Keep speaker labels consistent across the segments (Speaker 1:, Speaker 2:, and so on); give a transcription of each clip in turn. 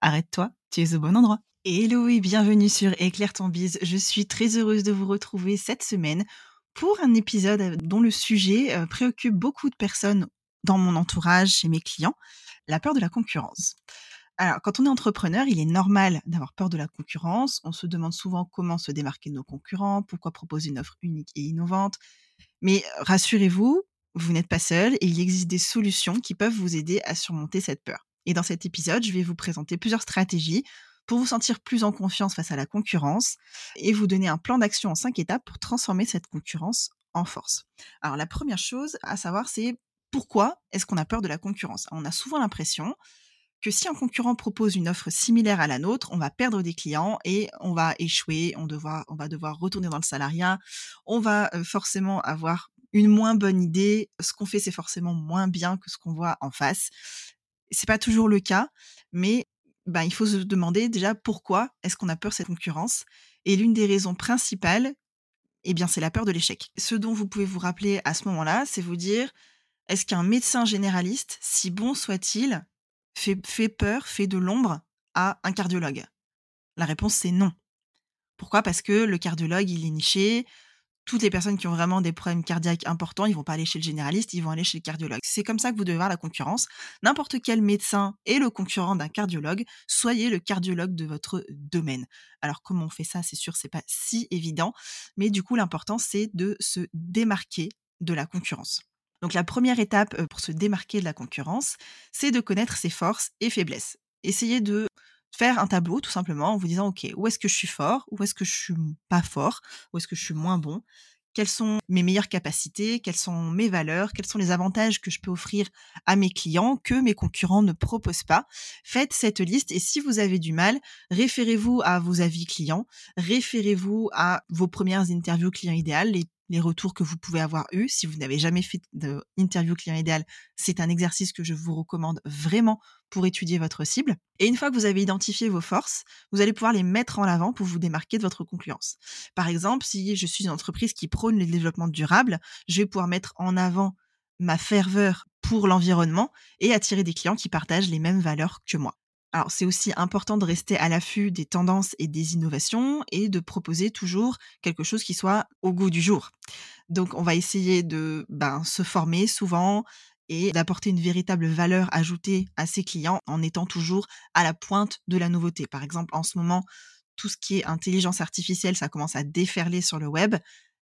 Speaker 1: arrête-toi, tu es au bon endroit. Hello et bienvenue sur Éclaire ton bise. Je suis très heureuse de vous retrouver cette semaine pour un épisode dont le sujet euh, préoccupe beaucoup de personnes dans mon entourage, chez mes clients, la peur de la concurrence. Alors, quand on est entrepreneur, il est normal d'avoir peur de la concurrence. On se demande souvent comment se démarquer de nos concurrents, pourquoi proposer une offre unique et innovante. Mais rassurez-vous, vous n'êtes pas seul et il existe des solutions qui peuvent vous aider à surmonter cette peur. Et dans cet épisode, je vais vous présenter plusieurs stratégies pour vous sentir plus en confiance face à la concurrence et vous donner un plan d'action en cinq étapes pour transformer cette concurrence en force. Alors la première chose à savoir, c'est pourquoi est-ce qu'on a peur de la concurrence? On a souvent l'impression que si un concurrent propose une offre similaire à la nôtre, on va perdre des clients et on va échouer, on, va devoir retourner dans le salariat, on va forcément avoir une moins bonne idée, ce qu'on fait c'est forcément moins bien que ce qu'on voit en face. C'est pas toujours le cas, mais ben, il faut se demander déjà pourquoi est-ce qu'on a peur de cette concurrence. Et l'une des raisons principales, eh bien, c'est la peur de l'échec. Ce dont vous pouvez vous rappeler à ce moment-là, c'est vous dire, est-ce qu'un médecin généraliste, si bon soit-il, fait, fait peur, fait de l'ombre à un cardiologue? La réponse, c'est non. Pourquoi? Parce que le cardiologue, il est niché, toutes les personnes qui ont vraiment des problèmes cardiaques importants, ils vont pas aller chez le généraliste, ils vont aller chez le cardiologue. C'est comme ça que vous devez voir la concurrence. N'importe quel médecin est le concurrent d'un cardiologue. Soyez le cardiologue de votre domaine. Alors comment on fait ça C'est sûr, c'est pas si évident, mais du coup l'important c'est de se démarquer de la concurrence. Donc la première étape euh, pour se démarquer de la concurrence, c'est de connaître ses forces et faiblesses. Essayez de faire un tableau tout simplement en vous disant ok où est-ce que je suis fort où est-ce que je suis pas fort où est-ce que je suis moins bon? Quelles sont mes meilleures capacités, quelles sont mes valeurs, quels sont les avantages que je peux offrir à mes clients que mes concurrents ne proposent pas? Faites cette liste et si vous avez du mal, référez-vous à vos avis clients, référez-vous à vos premières interviews clients idéales, les retours que vous pouvez avoir eus. Si vous n'avez jamais fait d'interview client idéal, c'est un exercice que je vous recommande vraiment pour étudier votre cible. Et une fois que vous avez identifié vos forces, vous allez pouvoir les mettre en avant pour vous démarquer de votre concurrence. Par exemple, si je suis une entreprise qui prône le développement durable, je vais pouvoir mettre en avant ma ferveur pour l'environnement et attirer des clients qui partagent les mêmes valeurs que moi. Alors, c'est aussi important de rester à l'affût des tendances et des innovations et de proposer toujours quelque chose qui soit au goût du jour. Donc, on va essayer de ben, se former souvent et d'apporter une véritable valeur ajoutée à ses clients en étant toujours à la pointe de la nouveauté. Par exemple, en ce moment, tout ce qui est intelligence artificielle, ça commence à déferler sur le web.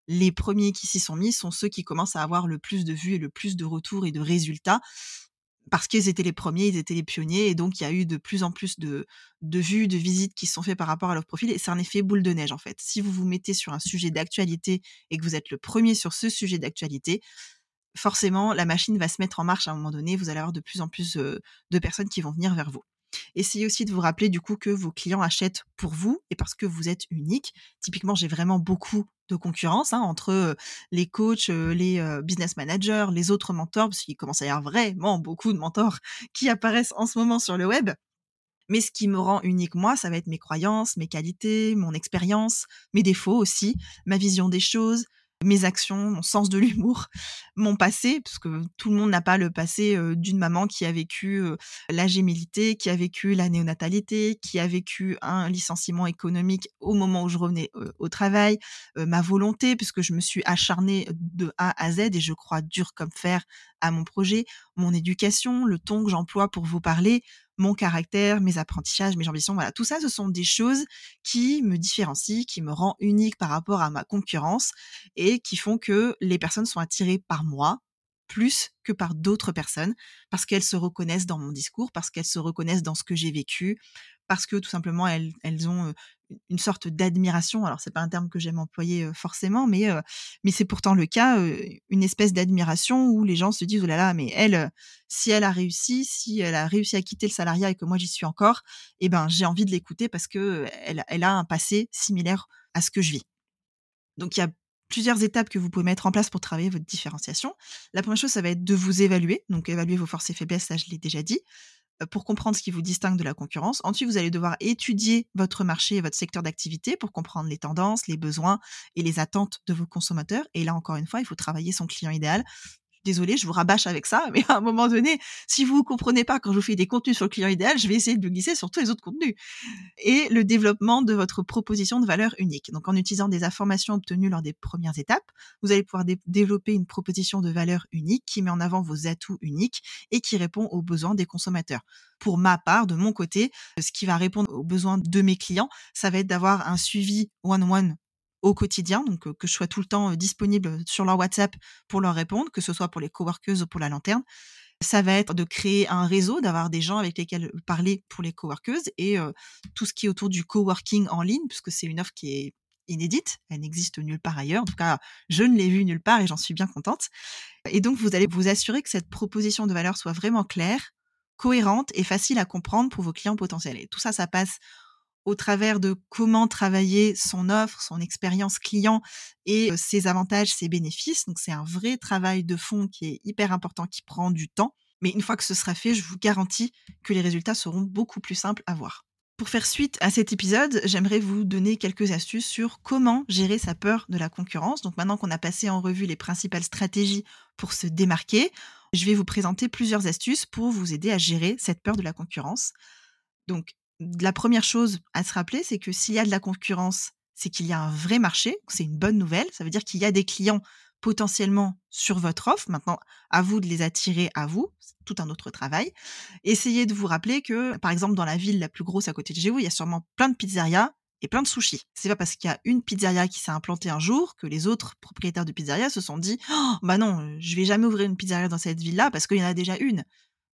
Speaker 1: Les premiers qui s'y sont mis sont ceux qui commencent à avoir le plus de vues et le plus de retours et de résultats parce qu'ils étaient les premiers, ils étaient les pionniers, et donc il y a eu de plus en plus de, de vues, de visites qui sont faites par rapport à leur profil, et c'est un effet boule de neige en fait. Si vous vous mettez sur un sujet d'actualité et que vous êtes le premier sur ce sujet d'actualité, forcément la machine va se mettre en marche à un moment donné, vous allez avoir de plus en plus de personnes qui vont venir vers vous. Essayez aussi de vous rappeler du coup que vos clients achètent pour vous et parce que vous êtes unique. Typiquement, j'ai vraiment beaucoup de concurrence hein, entre les coachs, les business managers, les autres mentors, parce qu'il commence à y avoir vraiment beaucoup de mentors qui apparaissent en ce moment sur le web. Mais ce qui me rend unique, moi, ça va être mes croyances, mes qualités, mon expérience, mes défauts aussi, ma vision des choses, mes actions, mon sens de l'humour, mon passé, parce que tout le monde n'a pas le passé d'une maman qui a vécu la gémilité, qui a vécu la néonatalité, qui a vécu un licenciement économique au moment où je revenais au travail, ma volonté, puisque je me suis acharnée de A à Z et je crois dur comme fer à mon projet, mon éducation, le ton que j'emploie pour vous parler, mon caractère, mes apprentissages, mes ambitions, voilà, tout ça, ce sont des choses qui me différencient, qui me rend unique par rapport à ma concurrence et qui font que les personnes sont attirées par moi plus que par d'autres personnes parce qu'elles se reconnaissent dans mon discours, parce qu'elles se reconnaissent dans ce que j'ai vécu, parce que tout simplement elles, elles ont une sorte d'admiration. Alors c'est pas un terme que j'aime employer forcément, mais mais c'est pourtant le cas, une espèce d'admiration où les gens se disent oh là là, mais elle, si elle a réussi, si elle a réussi à quitter le salariat et que moi j'y suis encore, eh ben j'ai envie de l'écouter parce que elle, elle a un passé similaire à ce que je vis. Donc il y a plusieurs étapes que vous pouvez mettre en place pour travailler votre différenciation. La première chose, ça va être de vous évaluer, donc évaluer vos forces et faiblesses, ça je l'ai déjà dit, euh, pour comprendre ce qui vous distingue de la concurrence. Ensuite, vous allez devoir étudier votre marché et votre secteur d'activité pour comprendre les tendances, les besoins et les attentes de vos consommateurs. Et là, encore une fois, il faut travailler son client idéal désolée, je vous rabâche avec ça, mais à un moment donné, si vous ne comprenez pas quand je vous fais des contenus sur le client idéal, je vais essayer de le glisser sur tous les autres contenus. Et le développement de votre proposition de valeur unique. Donc, en utilisant des informations obtenues lors des premières étapes, vous allez pouvoir développer une proposition de valeur unique qui met en avant vos atouts uniques et qui répond aux besoins des consommateurs. Pour ma part, de mon côté, ce qui va répondre aux besoins de mes clients, ça va être d'avoir un suivi one-one au quotidien, donc que je sois tout le temps disponible sur leur WhatsApp pour leur répondre, que ce soit pour les coworkers ou pour la lanterne. Ça va être de créer un réseau, d'avoir des gens avec lesquels parler pour les coworkers et tout ce qui est autour du coworking en ligne, puisque c'est une offre qui est inédite, elle n'existe nulle part ailleurs. En tout cas, je ne l'ai vue nulle part et j'en suis bien contente. Et donc, vous allez vous assurer que cette proposition de valeur soit vraiment claire, cohérente et facile à comprendre pour vos clients potentiels. Et tout ça, ça passe au travers de comment travailler son offre, son expérience client et ses avantages, ses bénéfices. Donc c'est un vrai travail de fond qui est hyper important, qui prend du temps. Mais une fois que ce sera fait, je vous garantis que les résultats seront beaucoup plus simples à voir. Pour faire suite à cet épisode, j'aimerais vous donner quelques astuces sur comment gérer sa peur de la concurrence. Donc maintenant qu'on a passé en revue les principales stratégies pour se démarquer, je vais vous présenter plusieurs astuces pour vous aider à gérer cette peur de la concurrence. Donc la première chose à se rappeler, c'est que s'il y a de la concurrence, c'est qu'il y a un vrai marché, c'est une bonne nouvelle. Ça veut dire qu'il y a des clients potentiellement sur votre offre. Maintenant, à vous de les attirer à vous. C'est tout un autre travail. Essayez de vous rappeler que, par exemple, dans la ville la plus grosse à côté de chez vous, il y a sûrement plein de pizzerias et plein de sushis. C'est pas parce qu'il y a une pizzeria qui s'est implantée un jour que les autres propriétaires de pizzeria se sont dit oh, bah non, je vais jamais ouvrir une pizzeria dans cette ville-là parce qu'il y en a déjà une.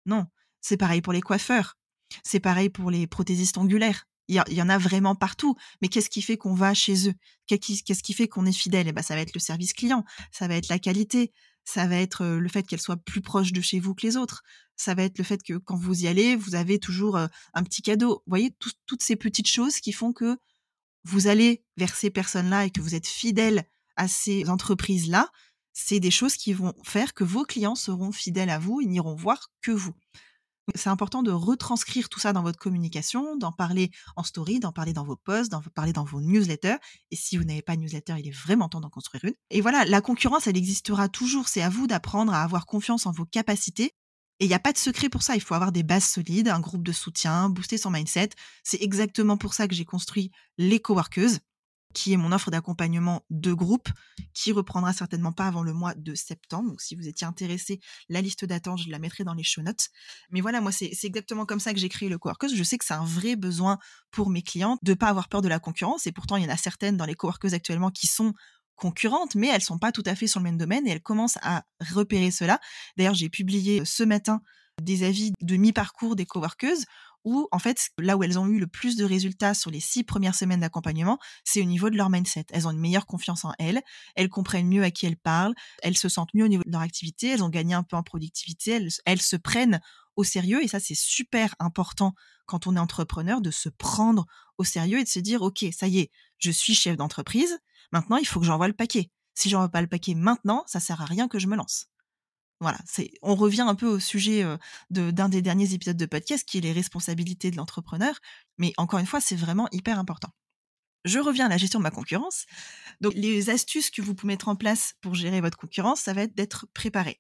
Speaker 1: Non, c'est pareil pour les coiffeurs. C'est pareil pour les prothésistes ongulaires. Il y, en a vraiment partout. Mais qu'est-ce qui fait qu'on va chez eux? Qu'est-ce qui fait qu'on est fidèle? Eh ben, Ça va être le service client, ça va être la qualité, ça va être le fait qu'elle soit plus proche de chez vous que les autres. Ça va être le fait que quand vous y allez, vous avez toujours un petit cadeau. Vous voyez, toutes ces petites choses qui font que vous allez vers ces personnes-là et que vous êtes fidèle à ces entreprises-là, c'est des choses qui vont faire que vos clients seront fidèles à vous et n'iront voir que vous. C'est important de retranscrire tout ça dans votre communication, d'en parler en story, d'en parler dans vos posts, d'en parler dans vos newsletters. Et si vous n'avez pas de newsletter, il est vraiment temps d'en construire une. Et voilà, la concurrence, elle existera toujours. C'est à vous d'apprendre à avoir confiance en vos capacités. Et il n'y a pas de secret pour ça. Il faut avoir des bases solides, un groupe de soutien, booster son mindset. C'est exactement pour ça que j'ai construit les coworkers qui est mon offre d'accompagnement de groupe, qui reprendra certainement pas avant le mois de septembre. Donc, si vous étiez intéressé, la liste d'attente, je la mettrai dans les show notes. Mais voilà, moi, c'est exactement comme ça que j'ai créé le coworkers. Je sais que c'est un vrai besoin pour mes clients de pas avoir peur de la concurrence. Et pourtant, il y en a certaines dans les coworkers actuellement qui sont concurrentes, mais elles sont pas tout à fait sur le même domaine et elles commencent à repérer cela. D'ailleurs, j'ai publié ce matin des avis de mi-parcours des coworkers où, en fait, là où elles ont eu le plus de résultats sur les six premières semaines d'accompagnement, c'est au niveau de leur mindset. Elles ont une meilleure confiance en elles, elles comprennent mieux à qui elles parlent, elles se sentent mieux au niveau de leur activité, elles ont gagné un peu en productivité, elles, se prennent au sérieux et ça c'est super important quand on est entrepreneur de se prendre au sérieux et de se dire ok ça y est je suis chef d'entreprise maintenant il faut que j'envoie le paquet si j'envoie pas le paquet maintenant ça sert à rien que je me lance voilà, c'est, on revient un peu au sujet d'un des derniers épisodes de podcast qui est les responsabilités de l'entrepreneur. Mais encore une fois, c'est vraiment hyper important. Je reviens à la gestion de ma concurrence. Donc, les astuces que vous pouvez mettre en place pour gérer votre concurrence, ça va être d'être préparé.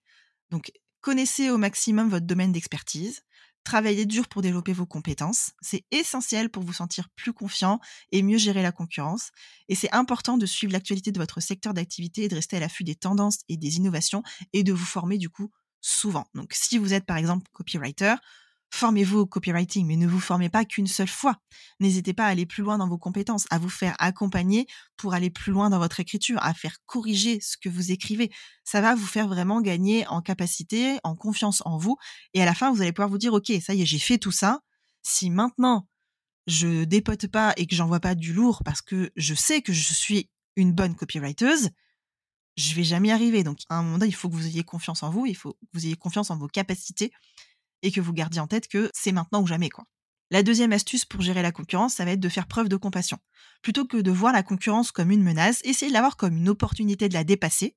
Speaker 1: Donc, connaissez au maximum votre domaine d'expertise. Travaillez dur pour développer vos compétences. C'est essentiel pour vous sentir plus confiant et mieux gérer la concurrence. Et c'est important de suivre l'actualité de votre secteur d'activité et de rester à l'affût des tendances et des innovations et de vous former du coup souvent. Donc si vous êtes par exemple copywriter, Formez-vous au copywriting, mais ne vous formez pas qu'une seule fois. N'hésitez pas à aller plus loin dans vos compétences, à vous faire accompagner pour aller plus loin dans votre écriture, à faire corriger ce que vous écrivez. Ça va vous faire vraiment gagner en capacité, en confiance en vous. Et à la fin, vous allez pouvoir vous dire, OK, ça y est, j'ai fait tout ça. Si maintenant, je dépote pas et que j'envoie pas du lourd parce que je sais que je suis une bonne copywriter, je vais jamais y arriver. Donc, à un moment donné, il faut que vous ayez confiance en vous, il faut que vous ayez confiance en vos capacités et que vous gardiez en tête que c'est maintenant ou jamais, quoi. La deuxième astuce pour gérer la concurrence, ça va être de faire preuve de compassion. Plutôt que de voir la concurrence comme une menace, essayez de la voir comme une opportunité de la dépasser.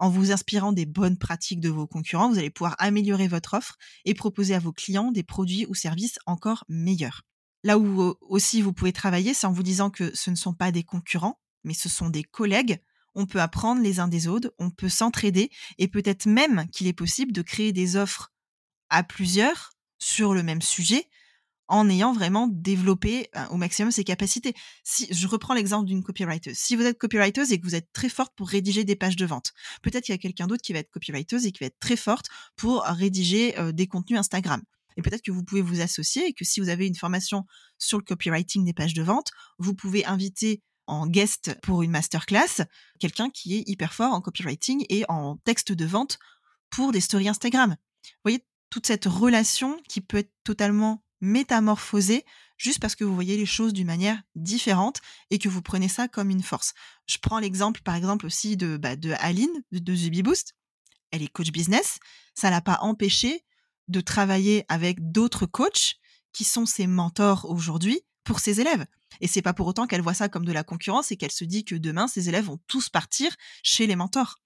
Speaker 1: En vous inspirant des bonnes pratiques de vos concurrents, vous allez pouvoir améliorer votre offre et proposer à vos clients des produits ou services encore meilleurs. Là où euh, aussi vous pouvez travailler, c'est en vous disant que ce ne sont pas des concurrents, mais ce sont des collègues. On peut apprendre les uns des autres, on peut s'entraider et peut-être même qu'il est possible de créer des offres à plusieurs sur le même sujet en ayant vraiment développé euh, au maximum ses capacités. Si je reprends l'exemple d'une copywriter, si vous êtes copywriter et que vous êtes très forte pour rédiger des pages de vente, peut-être qu'il y a quelqu'un d'autre qui va être copywriter et qui va être très forte pour rédiger euh, des contenus Instagram. Et peut-être que vous pouvez vous associer et que si vous avez une formation sur le copywriting des pages de vente, vous pouvez inviter en guest pour une masterclass quelqu'un qui est hyper fort en copywriting et en texte de vente pour des stories Instagram. Vous voyez toute cette relation qui peut être totalement métamorphoser juste parce que vous voyez les choses d'une manière différente et que vous prenez ça comme une force. Je prends l'exemple, par exemple, aussi de, bah, de Aline de, de Boost. Elle est coach business. Ça l'a pas empêché de travailler avec d'autres coachs qui sont ses mentors aujourd'hui pour ses élèves. Et c'est pas pour autant qu'elle voit ça comme de la concurrence et qu'elle se dit que demain ses élèves vont tous partir chez les mentors.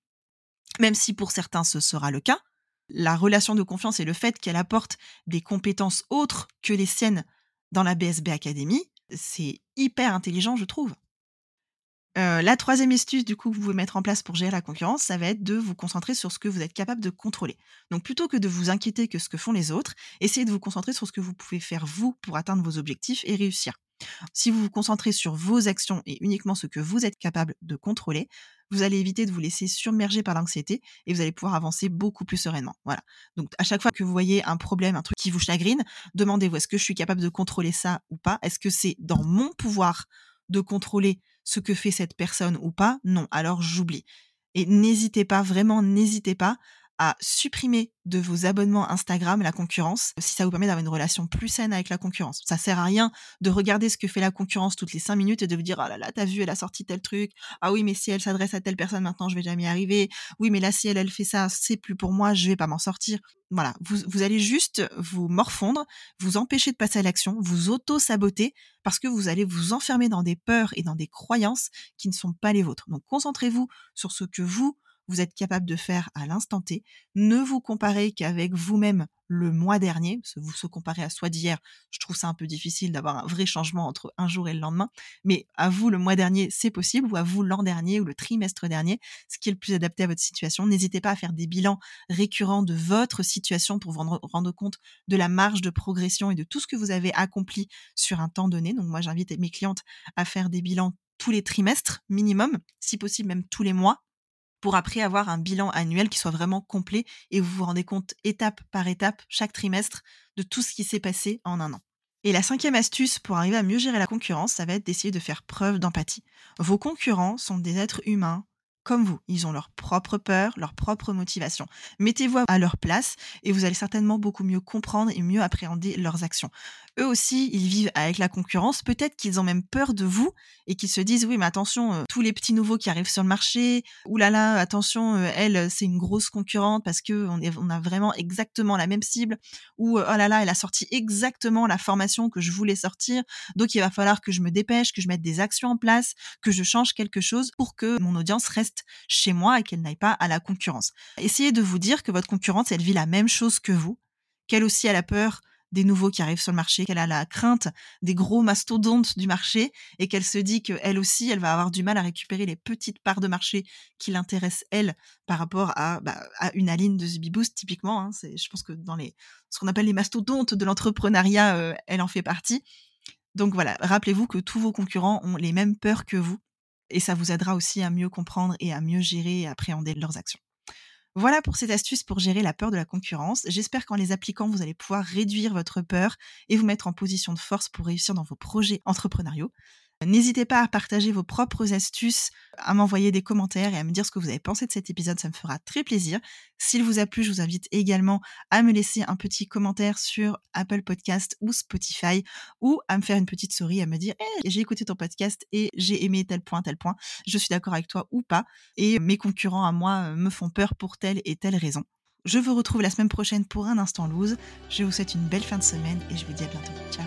Speaker 1: Même si pour certains ce sera le cas, la relation de confiance et le fait qu'elle apporte des compétences autres que les siennes dans la BSB Academy, c'est hyper intelligent, je trouve. Euh, la troisième astuce, du coup, que vous pouvez mettre en place pour gérer la concurrence, ça va être de vous concentrer sur ce que vous êtes capable de contrôler. Donc, plutôt que de vous inquiéter que ce que font les autres, essayez de vous concentrer sur ce que vous pouvez faire vous pour atteindre vos objectifs et réussir. Si vous vous concentrez sur vos actions et uniquement ce que vous êtes capable de contrôler, vous allez éviter de vous laisser submerger par l'anxiété et vous allez pouvoir avancer beaucoup plus sereinement. Voilà. Donc à chaque fois que vous voyez un problème, un truc qui vous chagrine, demandez-vous est-ce que je suis capable de contrôler ça ou pas? Est-ce que c'est dans mon pouvoir de contrôler ce que fait cette personne ou pas? Non, alors j'oublie. Et n'hésitez pas, vraiment n'hésitez pas à supprimer de vos abonnements Instagram la concurrence si ça vous permet d'avoir une relation plus saine avec la concurrence. Ça sert à rien de regarder ce que fait la concurrence toutes les cinq minutes et de vous dire ah là là t'as vu elle a sorti tel truc. Ah oui mais si elle s'adresse à telle personne maintenant je vais jamais y arriver. Oui mais là si elle elle fait ça c'est plus pour moi je vais pas m'en sortir. Voilà. Vous, vous allez juste vous morfondre vous empêcher de passer à l'action vous auto saboter parce que vous allez vous enfermer dans des peurs et dans des croyances qui ne sont pas les vôtres. Donc concentrez-vous sur ce que vous vous êtes capable de faire à l'instant T. Ne vous comparez qu'avec vous-même le mois dernier, vous se comparez à soi d'hier, je trouve ça un peu difficile d'avoir un vrai changement entre un jour et le lendemain, mais à vous le mois dernier, c'est possible, ou à vous l'an dernier ou le trimestre dernier, ce qui est le plus adapté à votre situation. N'hésitez pas à faire des bilans récurrents de votre situation pour vous rendre compte de la marge de progression et de tout ce que vous avez accompli sur un temps donné. Donc moi, j'invite mes clientes à faire des bilans tous les trimestres minimum, si possible même tous les mois, pour après avoir un bilan annuel qui soit vraiment complet et vous vous rendez compte étape par étape, chaque trimestre, de tout ce qui s'est passé en un an. Et la cinquième astuce pour arriver à mieux gérer la concurrence, ça va être d'essayer de faire preuve d'empathie. Vos concurrents sont des êtres humains comme vous. Ils ont leur propre peur, leur propre motivation. Mettez-vous à leur place et vous allez certainement beaucoup mieux comprendre et mieux appréhender leurs actions. Eux aussi, ils vivent avec la concurrence. Peut-être qu'ils ont même peur de vous et qu'ils se disent oui, mais attention, euh, tous les petits nouveaux qui arrivent sur le marché, oulala, là là, attention, euh, elle, c'est une grosse concurrente parce que on, on a vraiment exactement la même cible. Ou euh, oh là là, elle a sorti exactement la formation que je voulais sortir. Donc il va falloir que je me dépêche, que je mette des actions en place, que je change quelque chose pour que mon audience reste chez moi et qu'elle n'aille pas à la concurrence. Essayez de vous dire que votre concurrence, elle vit la même chose que vous, qu'elle aussi a la peur des nouveaux qui arrivent sur le marché, qu'elle a la crainte des gros mastodontes du marché et qu'elle se dit qu'elle aussi, elle va avoir du mal à récupérer les petites parts de marché qui l'intéressent, elle, par rapport à, bah, une aline de Zubiboost, typiquement. Hein. je pense que dans ce qu'on appelle les mastodontes de l'entrepreneuriat, euh, elle en fait partie. Donc voilà, rappelez-vous que tous vos concurrents ont les mêmes peurs que vous et ça vous aidera aussi à mieux comprendre et à mieux gérer et appréhender leurs actions. Voilà pour cette astuce pour gérer la peur de la concurrence. J'espère qu'en les appliquant, vous allez pouvoir réduire votre peur et vous mettre en position de force pour réussir dans vos projets entrepreneuriaux. N'hésitez pas à partager vos propres astuces, à m'envoyer des commentaires et à me dire ce que vous avez pensé de cet épisode, ça me fera très plaisir. S'il vous a plu, je vous invite également à me laisser un petit commentaire sur Apple Podcast ou Spotify ou à me faire une petite souris, à me dire hey, j'ai écouté ton podcast et j'ai aimé tel point, tel point, je suis d'accord avec toi ou pas et mes concurrents à moi me font peur pour telle et telle raison. Je vous retrouve la semaine prochaine pour un instant loose. Je vous souhaite une belle fin de semaine et je vous dis à bientôt. Ciao